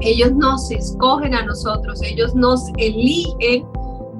Ellos nos escogen a nosotros, ellos nos eligen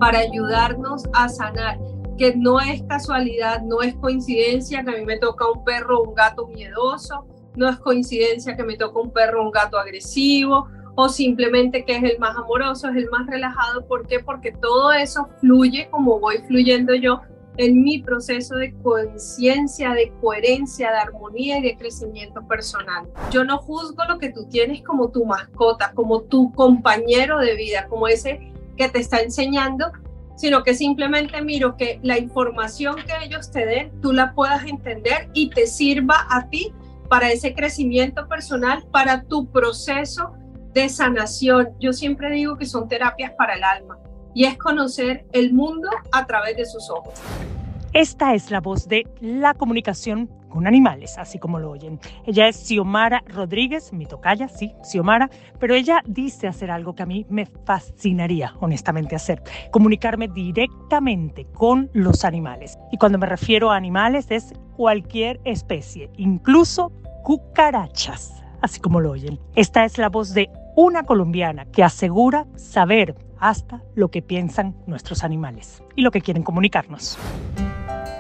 para ayudarnos a sanar, que no es casualidad, no es coincidencia que a mí me toca un perro o un gato miedoso, no es coincidencia que me toca un perro o un gato agresivo, o simplemente que es el más amoroso, es el más relajado. ¿Por qué? Porque todo eso fluye como voy fluyendo yo en mi proceso de conciencia, de coherencia, de armonía y de crecimiento personal. Yo no juzgo lo que tú tienes como tu mascota, como tu compañero de vida, como ese que te está enseñando, sino que simplemente miro que la información que ellos te den, tú la puedas entender y te sirva a ti para ese crecimiento personal, para tu proceso de sanación. Yo siempre digo que son terapias para el alma y es conocer el mundo a través de sus ojos. Esta es la voz de la comunicación con animales, así como lo oyen. Ella es Xiomara Rodríguez, mi tocaya, sí, Xiomara, pero ella dice hacer algo que a mí me fascinaría, honestamente, hacer, comunicarme directamente con los animales. Y cuando me refiero a animales es cualquier especie, incluso cucarachas, así como lo oyen. Esta es la voz de una colombiana que asegura saber hasta lo que piensan nuestros animales y lo que quieren comunicarnos.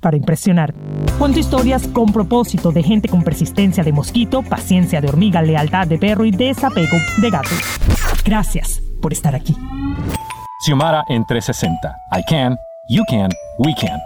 para impresionar. Cuento historias con propósito de gente con persistencia de mosquito, paciencia de hormiga, lealtad de perro y desapego de gato. Gracias por estar aquí. Xiomara en 360. I can, you can, we can.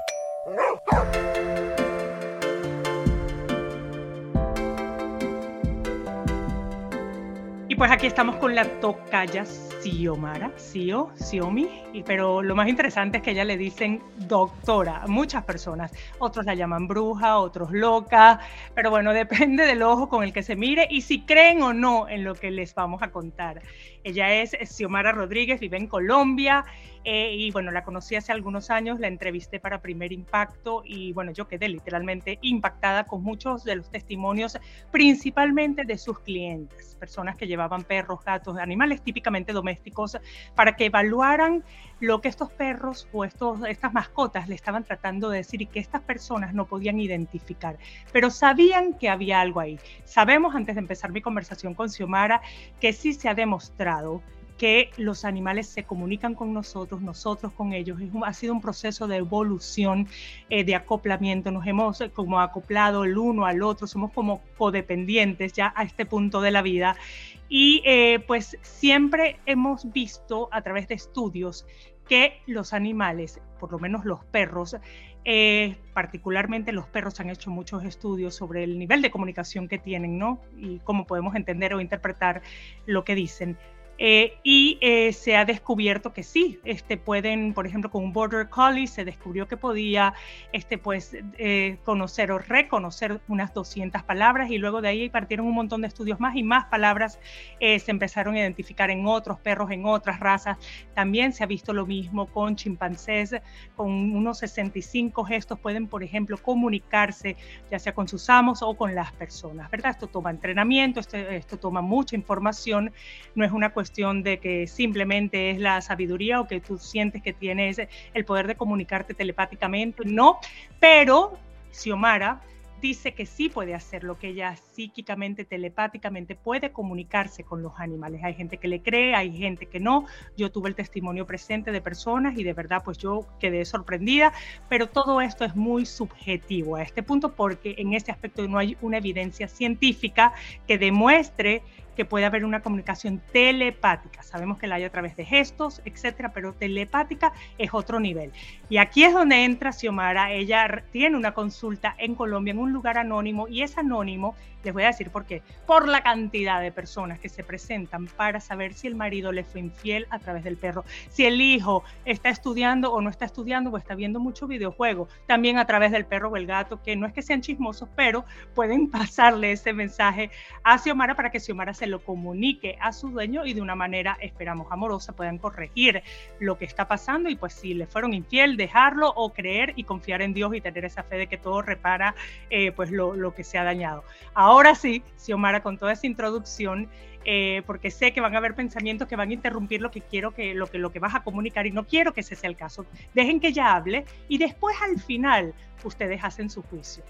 Y pues aquí estamos con la tocaya Xiomara, Xio, Xiomi, pero lo más interesante es que ella le dicen doctora muchas personas. Otros la llaman bruja, otros loca, pero bueno, depende del ojo con el que se mire y si creen o no en lo que les vamos a contar. Ella es Xiomara Rodríguez, vive en Colombia eh, y bueno, la conocí hace algunos años, la entrevisté para Primer Impacto y bueno, yo quedé literalmente impactada con muchos de los testimonios, principalmente de sus clientes, personas que llevaban perros, gatos, animales típicamente domésticos, para que evaluaran lo que estos perros o estos, estas mascotas le estaban tratando de decir y que estas personas no podían identificar, pero sabían que había algo ahí. Sabemos, antes de empezar mi conversación con Xiomara, que sí se ha demostrado que los animales se comunican con nosotros, nosotros con ellos. ha sido un proceso de evolución, eh, de acoplamiento. Nos hemos eh, como acoplado el uno al otro, somos como codependientes ya a este punto de la vida. Y eh, pues siempre hemos visto a través de estudios que los animales, por lo menos los perros, particularmente los perros han hecho muchos estudios sobre el nivel de comunicación que tienen, ¿no? Y cómo podemos entender o interpretar lo que dicen. Eh, y eh, se ha descubierto que sí, este, pueden, por ejemplo, con un Border Collie se descubrió que podía este, pues, eh, conocer o reconocer unas 200 palabras y luego de ahí partieron un montón de estudios más y más palabras se empezaron a identificar en otros perros, en otras razas. También se ha visto lo mismo con chimpancés, con unos 65 gestos pueden, por ejemplo, comunicarse ya sea con sus amos o con las personas, ¿verdad? Esto toma entrenamiento, esto, esto toma mucha información, no es una cuestión de que simplemente es la sabiduría o que tú sientes que tienes el poder de comunicarte telepáticamente, no, pero Xiomara dice que sí puede hacerlo, que ella psíquicamente, telepáticamente puede comunicarse con los animales. Hay gente que le cree, hay gente que no. Yo tuve el testimonio presente de personas y de verdad pues yo quedé sorprendida, pero todo esto es muy subjetivo a este punto porque en este aspecto no hay una evidencia científica que demuestre que puede haber una comunicación telepática. Sabemos que la hay a través de gestos, etcétera, pero telepática es otro nivel. Y aquí es donde entra Xiomara. Ella tiene una consulta en Colombia, en un lugar anónimo, y es anónimo, les voy a decir por qué, por la cantidad de personas que se presentan para saber si el marido le fue infiel a través del perro, si el hijo está estudiando o no está estudiando o está viendo mucho videojuego, también a través del perro o el gato, que no es que sean chismosos, pero pueden pasarle ese mensaje a Xiomara para que Xiomara se lo comunique a su dueño y de una manera, esperamos, amorosa, puedan corregir lo que está pasando y pues si le fueron infiel, dejarlo o creer y confiar en Dios y tener esa fe de que todo repara eh, pues lo, lo, que se ha dañado. Ahora sí, Xiomara, con toda esa introducción, eh, porque sé que van a haber pensamientos que van a interrumpir lo que quiero que lo que lo que vas a comunicar y no quiero que ese sea el caso. Dejen que ella hable y después al final ustedes hacen su juicio.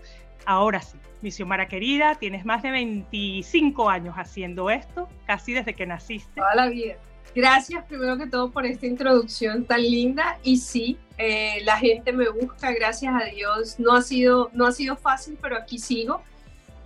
Ahora sí, mi Xiomara querida, tienes más de 25 años haciendo esto, casi desde que naciste. Toda la vida. Gracias primero que todo por esta introducción tan linda y sí, eh, la gente me busca, gracias a Dios. No ha sido, no ha sido fácil, pero aquí sigo.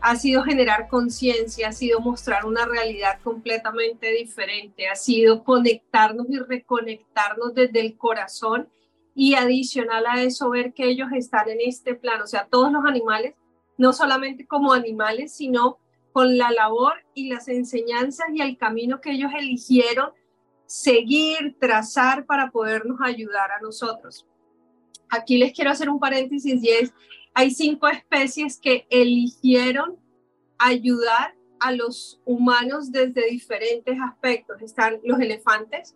Ha sido generar conciencia, ha sido mostrar una realidad completamente diferente, ha sido conectarnos y reconectarnos desde el corazón y adicional a eso ver que ellos están en este plano, o sea, todos los animales, no solamente como animales, sino con la labor y las enseñanzas y el camino que ellos eligieron seguir, trazar para podernos ayudar a nosotros. Aquí les quiero hacer un paréntesis y es, hay cinco especies que eligieron ayudar a los humanos desde diferentes aspectos. Están los elefantes,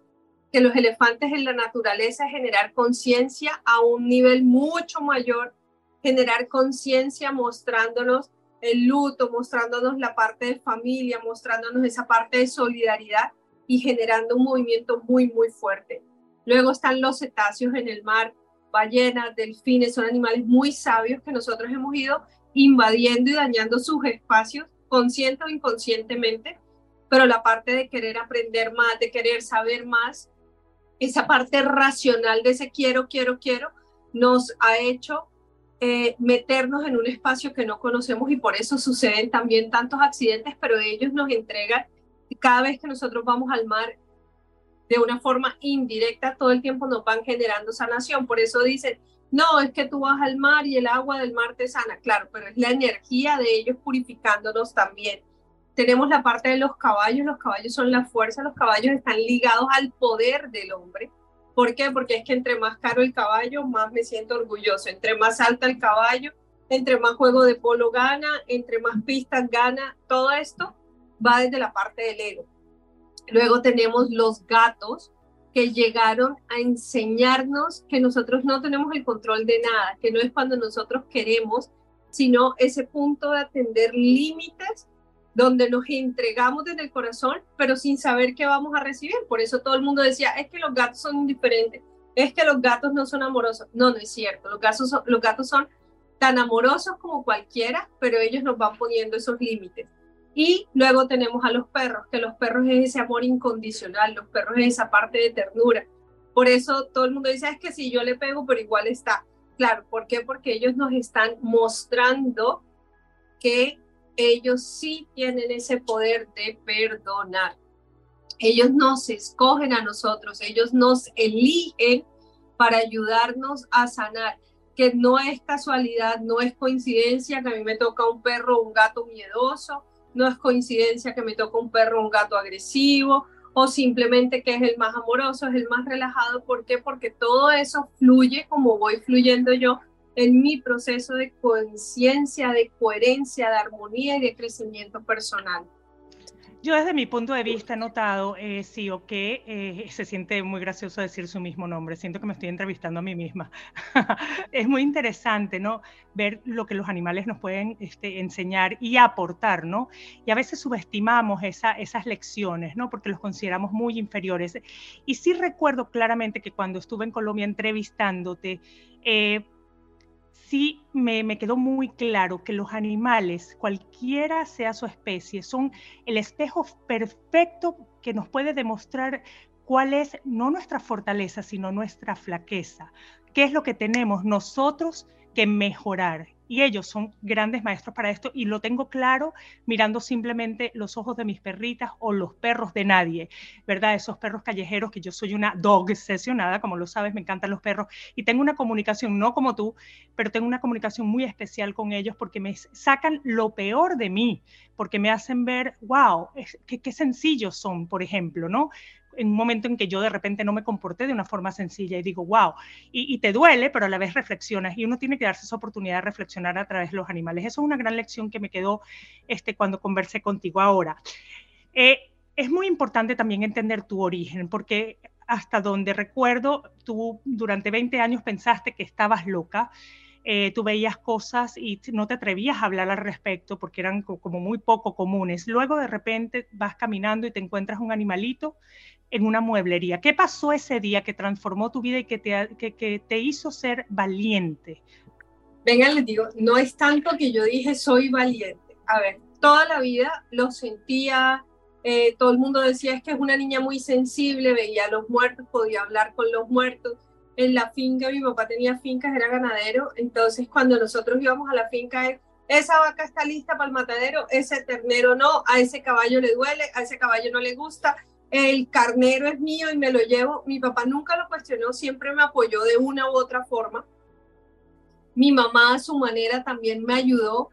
que los elefantes en la naturaleza generar conciencia a un nivel mucho mayor, generar conciencia mostrándonos el luto, mostrándonos la parte de familia, mostrándonos esa parte de solidaridad y generando un movimiento muy, muy fuerte. Luego están los cetáceos en el mar, ballenas, delfines, son animales muy sabios que nosotros hemos ido invadiendo y dañando sus espacios, consciente o inconscientemente, pero la parte de querer aprender más, de querer saber más, esa parte racional de ese quiero, quiero, quiero, nos ha hecho eh, meternos en un espacio que no conocemos y por eso suceden también tantos accidentes, pero ellos nos entregan cada vez que nosotros vamos al mar de una forma indirecta, todo el tiempo nos van generando sanación. Por eso dicen, no, es que tú vas al mar y el agua del mar te sana. Claro, pero es la energía de ellos purificándonos también. Tenemos la parte de los caballos, los caballos son la fuerza, los caballos están ligados al poder del hombre. ¿Por qué? Porque es que entre más caro el caballo, más me siento orgulloso. Entre más alta el caballo, entre más juego de polo gana, entre más pistas gana, todo esto va desde la parte del ego. Luego tenemos los gatos que llegaron a enseñarnos que nosotros no tenemos el control de nada, que no es cuando nosotros queremos, sino ese punto de atender límites donde nos entregamos desde el corazón, pero sin saber qué vamos a recibir. Por eso todo el mundo decía, es que los gatos son indiferentes, es que los gatos no son amorosos. No, no es cierto. Los gatos, los gatos son tan amorosos como cualquiera, pero ellos nos van poniendo esos límites. Y luego tenemos a los perros, que los perros es ese amor incondicional, los perros es esa parte de ternura. Por eso todo el mundo dice, es que si yo le pego, pero igual está. Claro, ¿por qué? Porque ellos nos están mostrando que ellos sí tienen ese poder de perdonar. Ellos nos escogen a nosotros, ellos nos eligen para ayudarnos a sanar, que no es casualidad, no es coincidencia que a mí me toca un perro un gato miedoso, no es coincidencia que me toca un perro o un gato agresivo o simplemente que es el más amoroso, es el más relajado. ¿Por qué? Porque todo eso fluye como voy fluyendo yo en mi proceso de conciencia, de coherencia, de armonía y de crecimiento personal. Yo desde mi punto de vista he notado, eh, sí, o que eh, se siente muy gracioso decir su mismo nombre, siento que me estoy entrevistando a mí misma. es muy interesante, ¿no? Ver lo que los animales nos pueden este, enseñar y aportar, ¿no? Y a veces subestimamos esa, esas lecciones, ¿no? Porque los consideramos muy inferiores. Y sí recuerdo claramente que cuando estuve en Colombia entrevistándote, eh, sí me, quedó muy claro que los animales, cualquiera sea su especie, son el espejo perfecto que nos puede demostrar cuál es no nuestra fortaleza, sino nuestra flaqueza. ¿Qué es lo que tenemos nosotros que mejorar? Y ellos son grandes maestros para esto y lo tengo claro mirando simplemente los ojos de mis perritas o los perros de nadie, ¿verdad? Esos perros callejeros que yo soy una dog sesionada, como lo sabes, me encantan los perros y tengo una comunicación, no como tú, pero tengo una comunicación muy especial con ellos porque me sacan lo peor de mí, porque me hacen ver, wow, qué, qué sencillos son, por ejemplo, ¿no? En un momento en que yo de repente no me comporté de una forma sencilla y digo, wow, y, te duele, pero a la vez reflexionas y uno tiene que darse esa oportunidad de reflexionar a través de los animales. Eso es una gran lección que me quedó este, cuando conversé contigo ahora. Eh, es muy importante también entender tu origen, porque hasta donde recuerdo, tú durante 20 años pensaste que estabas loca. Eh, tú veías cosas y no te atrevías a hablar al respecto porque eran como muy poco comunes. Luego de repente vas caminando y te encuentras un animalito en una mueblería. ¿Qué pasó ese día que transformó tu vida y que te, que, te hizo ser valiente? Venga, les digo, no es tanto que yo dije soy valiente. A ver, toda la vida lo sentía, eh, todo el mundo decía es que es una niña muy sensible, veía a los muertos, podía hablar con los muertos. En la finca, mi papá tenía fincas, era ganadero, entonces cuando nosotros íbamos a la finca, esa vaca está lista para el matadero, ese ternero no, a ese caballo le duele, a ese caballo no le gusta, el carnero es mío y me lo llevo. Mi papá nunca lo cuestionó, siempre me apoyó de una u otra forma. Mi mamá a su manera también me ayudó.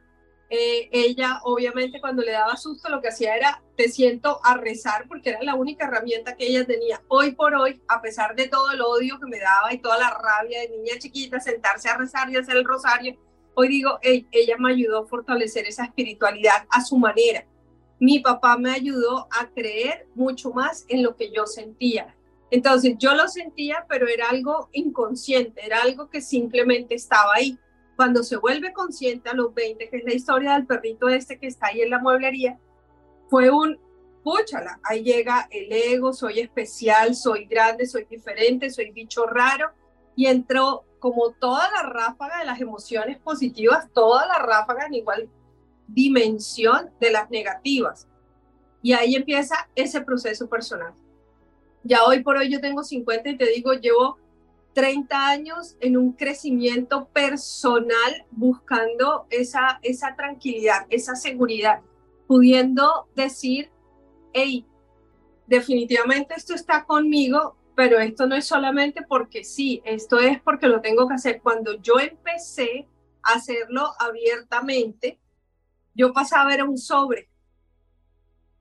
Eh, ella obviamente cuando le daba susto lo que hacía era te siento a rezar porque era la única herramienta que ella tenía. Hoy por hoy, a pesar de todo el odio que me daba y toda la rabia de niña chiquita, sentarse a rezar y hacer el rosario, hoy digo, ella me ayudó a fortalecer esa espiritualidad a su manera mi papá me ayudó a creer mucho más en lo que yo sentía. Entonces yo lo sentía, pero era algo inconsciente, era algo que simplemente estaba ahí. Cuando se vuelve consciente a los 20, que es la historia del perrito este que está ahí en la mueblería, fue un, púchala, ahí llega el ego, soy especial, soy grande, soy diferente, soy bicho raro, y entró como toda la ráfaga de las emociones positivas, toda la ráfaga en igual dimensión de las negativas. Y ahí empieza ese proceso personal. Ya hoy por hoy yo tengo 50 y te digo, llevo 30 años en un crecimiento personal buscando esa, esa tranquilidad, esa seguridad, pudiendo decir, hey, definitivamente esto está conmigo, pero esto no es solamente porque sí, esto es porque lo tengo que hacer. Cuando yo empecé a hacerlo abiertamente, yo pasaba a ver un sobre.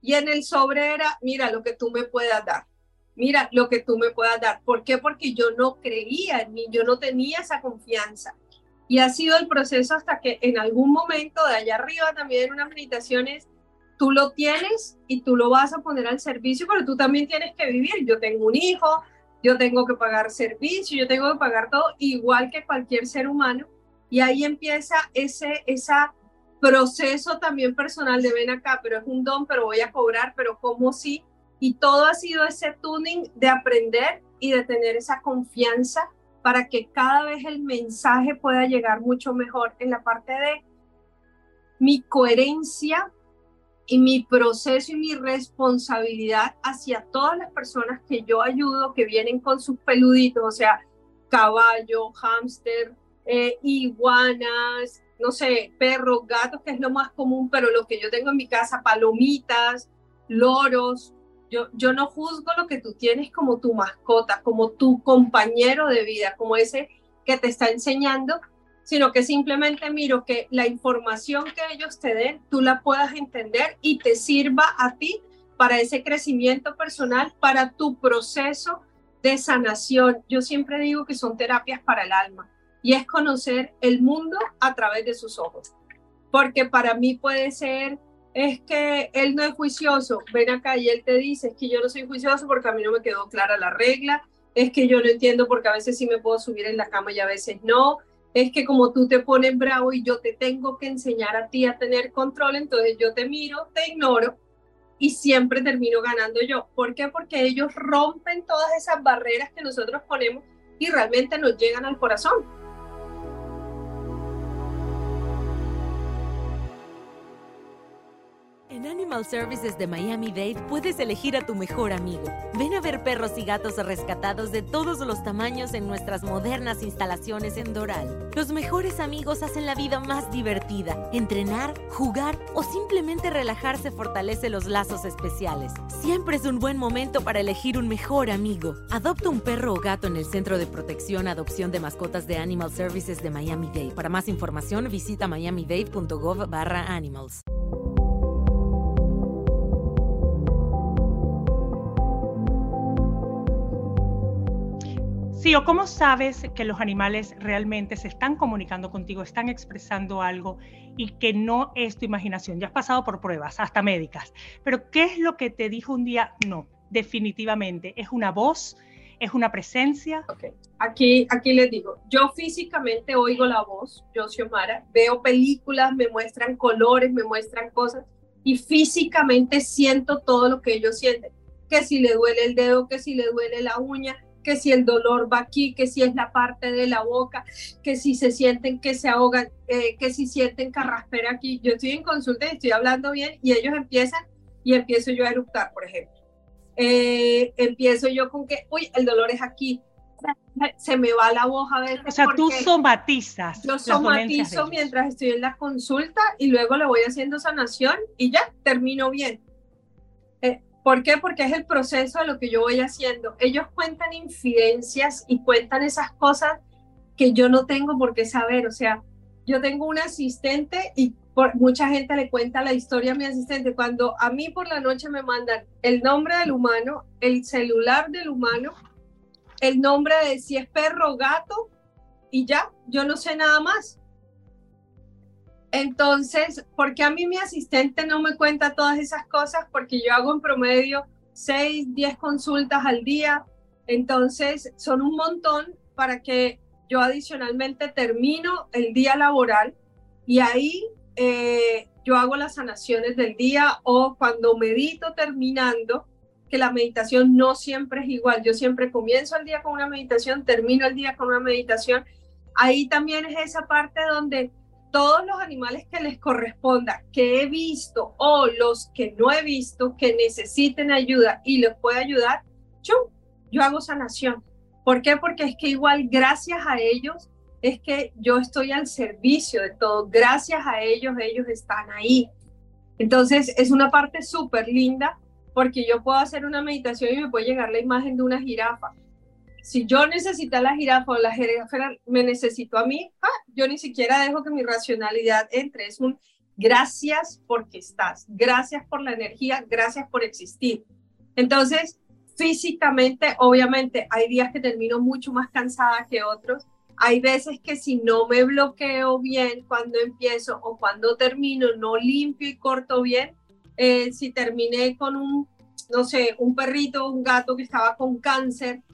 Y en el sobre era, mira lo que tú me puedas dar. Mira lo que tú me puedas dar. ¿Por qué? Porque yo no creía en mí, yo no tenía esa confianza. Y ha sido el proceso hasta que en algún momento de allá arriba también en unas meditaciones tú lo tienes y tú lo vas a poner al servicio, pero tú también tienes que vivir. Yo tengo un hijo, yo tengo que pagar servicio, yo tengo que pagar todo igual que cualquier ser humano. Y ahí empieza ese, esa proceso también personal de ven acá, pero es un don, pero voy a cobrar, pero como si, y todo ha sido ese tuning de aprender y de tener esa confianza para que cada vez el mensaje pueda llegar mucho mejor en la parte de mi coherencia y mi proceso y mi responsabilidad hacia todas las personas que yo ayudo, que vienen con sus peluditos, o sea, caballo, hámster, eh, iguanas, no sé, perros, gatos, que es lo más común, pero lo que yo tengo en mi casa, palomitas, loros. Yo, yo no juzgo lo que tú tienes como tu mascota, como tu compañero de vida, como ese que te está enseñando, sino que simplemente miro que la información que ellos te den, tú la puedas entender y te sirva a ti para ese crecimiento personal, para tu proceso de sanación. Yo siempre digo que son terapias para el alma y es conocer el mundo a través de sus ojos. Porque para mí puede ser, es que él no es juicioso, ven acá y él te dice, es que yo no soy juicioso porque a mí no me quedó clara la regla, es que yo no entiendo porque a veces sí me puedo subir en la cama y a veces no, es que como tú te pones bravo y yo te tengo que enseñar a ti a tener control, entonces yo te miro, te ignoro y siempre termino ganando yo. ¿Por qué? Porque ellos rompen todas esas barreras que nosotros ponemos y realmente nos llegan al corazón. En Animal Services de Miami-Dade puedes elegir a tu mejor amigo. Ven a ver perros y gatos rescatados de todos los tamaños en nuestras modernas instalaciones en Doral. Los mejores amigos hacen la vida más divertida. Entrenar, jugar o simplemente relajarse fortalece los lazos especiales. Siempre es un buen momento para elegir un mejor amigo. Adopta un perro o gato en el Centro de Protección Adopción de Mascotas de Animal Services de Miami-Dade. Para más información visita miamidade.gov Sí, o cómo sabes que los animales realmente se están comunicando contigo, están expresando algo y que no es tu imaginación. Ya has pasado por pruebas, hasta médicas, pero ¿qué es lo que te dijo un día? No, definitivamente, es una voz, es una presencia. Okay. Aquí, aquí les digo, yo físicamente oigo la voz, yo Xiomara, veo películas, me muestran colores, me muestran cosas y físicamente siento todo lo que ellos sienten, que si le duele el dedo, que si le duele la uña, que si el dolor va aquí, que si es la parte de la boca, que si se sienten que se ahogan, eh, que si sienten carraspera aquí. Yo estoy en consulta y estoy hablando bien y ellos empiezan y empiezo yo a eructar, por ejemplo. Eh, empiezo yo con que, uy, el dolor es aquí, se me va la voz a veces. O sea, tú somatizas. Yo somatizo mientras estoy en la consulta y luego le voy haciendo sanación y ya termino bien. ¿Por qué? Porque es el proceso de lo que yo voy haciendo. Ellos cuentan infidencias y cuentan esas cosas que yo no tengo por qué saber. O sea, yo tengo un asistente y por, mucha gente le cuenta la historia a mi asistente. Cuando a mí por la noche me mandan el nombre del humano, el celular del humano, el nombre de si es perro o gato y ya, yo no sé nada más. Entonces, ¿por qué a mí mi asistente no me cuenta todas esas cosas? Porque yo hago en promedio 6, 10 consultas al día. Entonces, son un montón para que yo adicionalmente termino el día laboral y ahí eh, yo hago las sanaciones del día o cuando medito terminando, que la meditación no siempre es igual. Yo siempre comienzo el día con una meditación, termino el día con una meditación. Ahí también es esa parte donde todos los animales que les corresponda, que he visto o los que no he visto, que necesiten ayuda y les pueda ayudar, yo, yo hago sanación. ¿Por qué? Porque es que igual gracias a ellos es que yo estoy al servicio de todo. Gracias a ellos, ellos están ahí. Entonces es una parte súper linda porque yo puedo hacer una meditación y me puede llegar la imagen de una jirafa si yo necesito a la jirafa o la jirafa me necesito a mí, ah, yo ni siquiera dejo que mi racionalidad entre. Es un gracias porque estás, gracias por la energía, gracias por existir. Entonces, físicamente, obviamente, hay días que termino mucho más cansada que otros. Hay veces que si no me bloqueo bien cuando empiezo o cuando termino, no limpio y corto bien, eh, si terminé con un, no sé, un perrito, un gato que estaba con cáncer,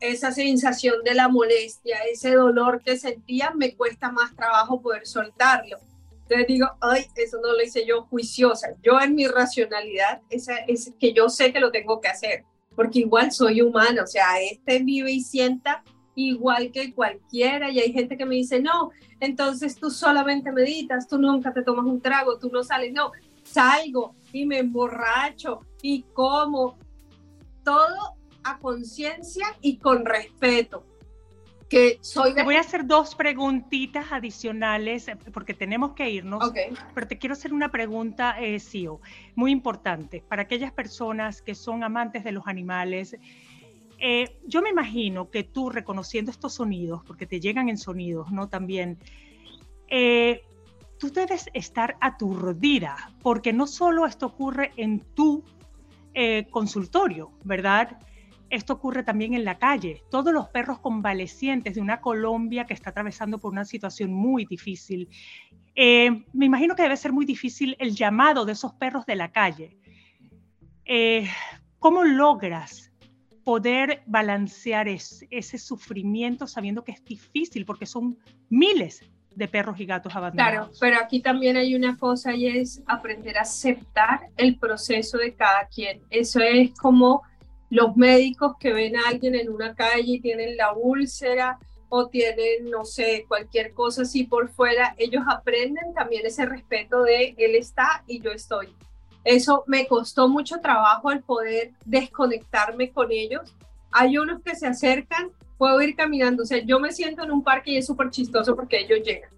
esa sensación de la molestia, ese dolor que sentía, me cuesta más trabajo poder soltarlo. Entonces digo, ay, eso no lo hice yo juiciosa. Yo en mi racionalidad, esa, es que yo sé que lo tengo que hacer, porque igual soy humano, o sea, este vive y sienta igual que cualquiera. Y hay gente que me dice, no, entonces tú solamente meditas, tú nunca te tomas un trago, tú no sales. No, salgo y me emborracho y como. Todo a conciencia y con respeto. Que soy Te voy a hacer dos preguntitas adicionales eh, porque tenemos que irnos. Pero te quiero hacer una pregunta, eh, muy importante para aquellas personas que son amantes de los animales. Eh, yo me imagino que tú reconociendo estos sonidos, porque te llegan en sonidos, ¿no? También, eh, tú debes estar aturdida, porque no solo esto ocurre en tu consultorio, ¿verdad? Esto ocurre también en la calle. Todos los perros convalecientes de una Colombia que está atravesando por una situación muy difícil. Eh, me imagino que debe ser muy difícil el llamado de esos perros de la calle. Eh, ¿Cómo logras poder balancear ese sufrimiento sabiendo que es difícil porque son miles de perros y gatos abandonados. Claro, pero aquí también hay una cosa y es aprender a aceptar el proceso de cada quien. Eso es como los médicos que ven a alguien en una calle y tienen la úlcera o tienen, no sé, cualquier cosa así por fuera, ellos aprenden también ese respeto de él está y yo estoy. Eso me costó mucho trabajo el poder desconectarme con ellos. Hay unos que se acercan, puedo ir caminando, o sea, yo me siento en un parque y es súper chistoso porque ellos llegan.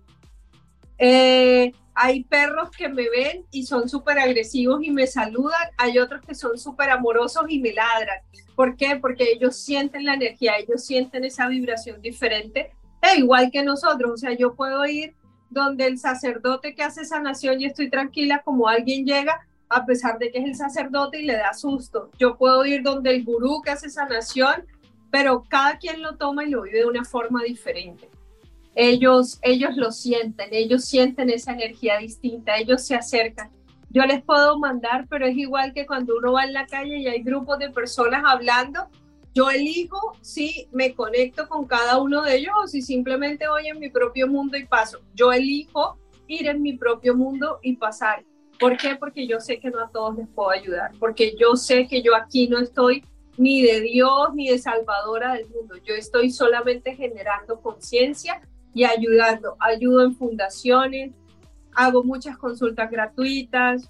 Eh, hay perros que me ven y son súper agresivos y me saludan, hay otros que son súper amorosos y me ladran. ¿Por qué? Porque ellos sienten la energía, ellos sienten esa vibración diferente, e igual que nosotros, o sea, yo puedo ir donde el sacerdote que hace sanación y estoy tranquila como alguien llega, a pesar de que es el sacerdote y le da susto. Yo puedo ir donde el gurú que hace sanación, pero cada quien lo toma y lo vive de una forma diferente ellos, ellos lo sienten, ellos sienten esa energía distinta, ellos se acercan. Yo les puedo mandar, pero es igual que cuando uno va en la calle y hay grupos de personas hablando, yo elijo si me conecto con cada uno de ellos o si simplemente voy en mi propio mundo y paso. Yo elijo ir en mi propio mundo y pasar. ¿Por qué? Porque yo sé que no a todos les puedo ayudar, porque yo sé que yo aquí no estoy ni de Dios ni de salvadora del mundo, yo estoy solamente generando conciencia y ayudando. Ayudo en fundaciones, hago muchas consultas gratuitas,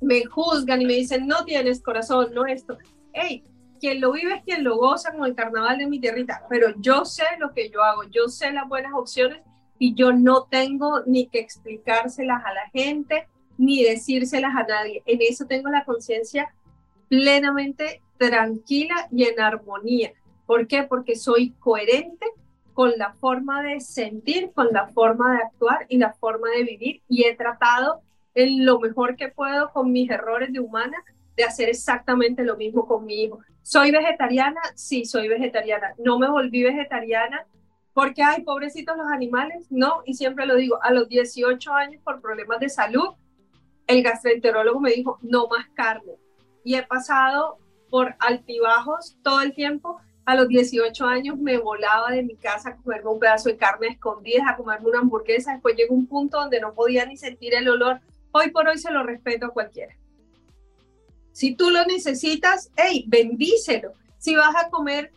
me juzgan y me dicen, no tienes corazón, no esto. Hey, quien lo vive es quien lo goza con el carnaval de mi tierrita, pero yo sé lo que yo hago, yo sé las buenas opciones y yo no tengo ni que explicárselas a la gente ni decírselas a nadie. En eso tengo la conciencia plenamente tranquila y en armonía. ¿Por qué? Porque soy coherente con la forma de sentir, con la forma de actuar y la forma de vivir y he tratado en lo mejor que puedo con mis errores de humana de hacer exactamente lo mismo con mi hijo. ¿Soy vegetariana? Sí, soy vegetariana. No me volví vegetariana porque, ay, pobrecitos los animales. No, y siempre lo digo, a los 18 años por problemas de salud, el gastroenterólogo me dijo, no más carne. Y he pasado por altibajos todo el tiempo a los 18 años me volaba de mi casa a comerme un pedazo de carne escondida, a comerme una hamburguesa. Después llegó un punto donde no podía ni sentir el olor. Hoy por hoy se lo respeto a cualquiera. Si tú lo necesitas, hey, bendícelo. Si vas a comer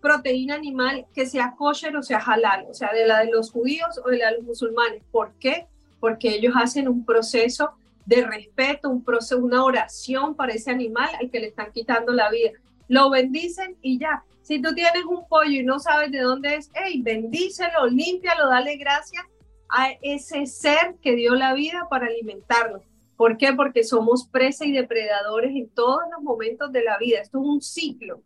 proteína animal, que sea kosher o sea halal, o sea, de la de los judíos o de la de los musulmanes. ¿Por qué? Porque ellos hacen un proceso de respeto, un proceso, una oración para ese animal al que le están quitando la vida. Lo bendicen y ya. Si tú tienes un pollo y no sabes de dónde es, hey, bendícelo, límpialo, dale gracias a ese ser que dio la vida para alimentarlo. ¿Por qué? Porque somos presa y depredadores en todos los momentos de la vida. Esto es un ciclo.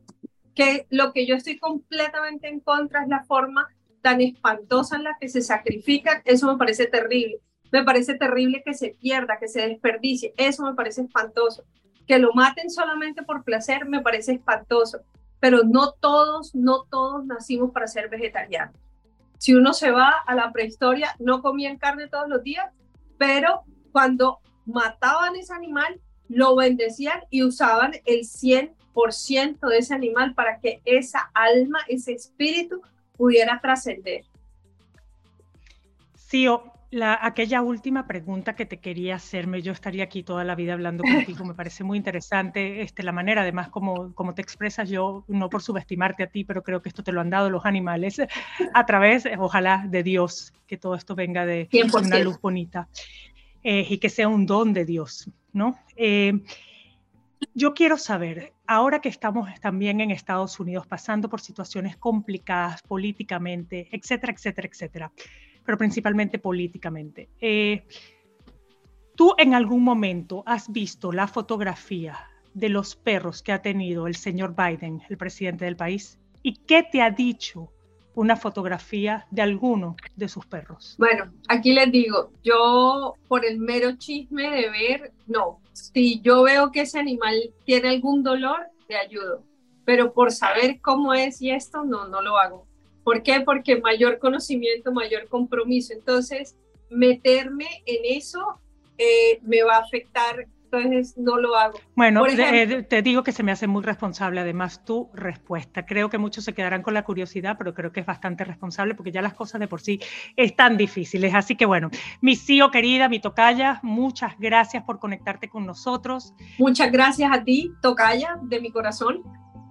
Que lo que yo estoy completamente en contra es la forma tan espantosa en la que se sacrifican. Eso me parece terrible. Me parece terrible que se pierda, que se desperdicie. Eso me parece espantoso. Que lo maten solamente por placer me parece espantoso pero no todos, no todos nacimos para ser vegetarianos. Si uno se va a la prehistoria, no comían carne todos los días, pero cuando mataban ese animal, lo bendecían y usaban el 100% de ese animal para que esa alma, ese espíritu pudiera trascender. Sí, la, aquella última pregunta que te quería hacerme, yo estaría aquí toda la vida hablando contigo, me parece muy interesante este, la manera, además, como, como te expresas, yo no por subestimarte a ti, pero creo que esto te lo han dado los animales a través, ojalá, de Dios, que todo esto venga de una luz bonita eh, y que sea un don de Dios, ¿no? Eh, yo quiero saber, ahora que estamos también en Estados Unidos pasando por situaciones complicadas políticamente, etcétera, etcétera, etcétera, pero principalmente políticamente. Eh, ¿Tú en algún momento has visto la fotografía de los perros que ha tenido el señor Biden, el presidente del país? ¿Y qué te ha dicho una fotografía de alguno de sus perros? Bueno, aquí les digo, yo por el mero chisme de ver, no. Si yo veo que ese animal tiene algún dolor, le ayudo. Pero por saber cómo es y esto, no, no lo hago. ¿Por qué? Porque mayor conocimiento, mayor compromiso. Entonces, meterme en eso eh, me va a afectar, entonces no lo hago. Bueno, eh, te digo que se me hace muy responsable además tu respuesta. Creo que muchos se quedarán con la curiosidad, pero creo que es bastante responsable porque ya las cosas de por sí están difíciles. Así que bueno, mi tío querida, mi tocaya, muchas gracias por conectarte con nosotros. Muchas gracias a ti, tocaya, de mi corazón.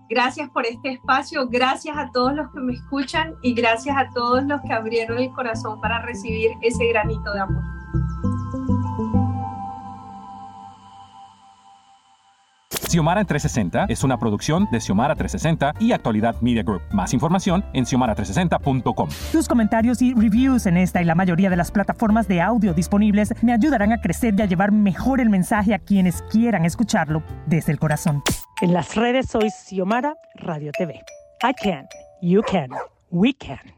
Gracias por este espacio, gracias a todos los que me escuchan y gracias a todos los que abrieron el corazón para recibir ese granito de amor. Xiomara en 360 es una producción de Xiomara 360 y Actualidad Media Group. Más información en xiomara360.com. Tus comentarios y reviews en esta y la mayoría de las plataformas de audio disponibles me ayudarán a crecer y a llevar mejor el mensaje a quienes quieran escucharlo desde el corazón. En las redes soy Xiomara Radio TV. I can, you can, we can.